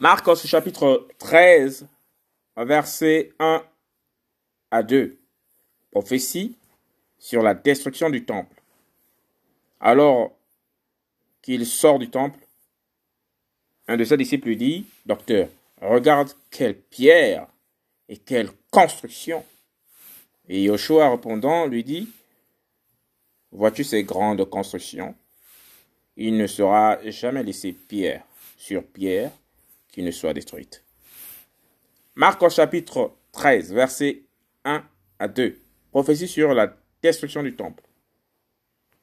Marc chapitre 13, versets 1 à 2. Prophétie sur la destruction du temple. Alors qu'il sort du temple, un de ses disciples lui dit, Docteur, regarde quelle pierre et quelle construction. Et Yoshua répondant lui dit, Vois-tu ces grandes constructions? Il ne sera jamais laissé pierre sur pierre qui ne soit détruite. Marc au chapitre 13, versets 1 à 2. Prophétie sur la destruction du temple.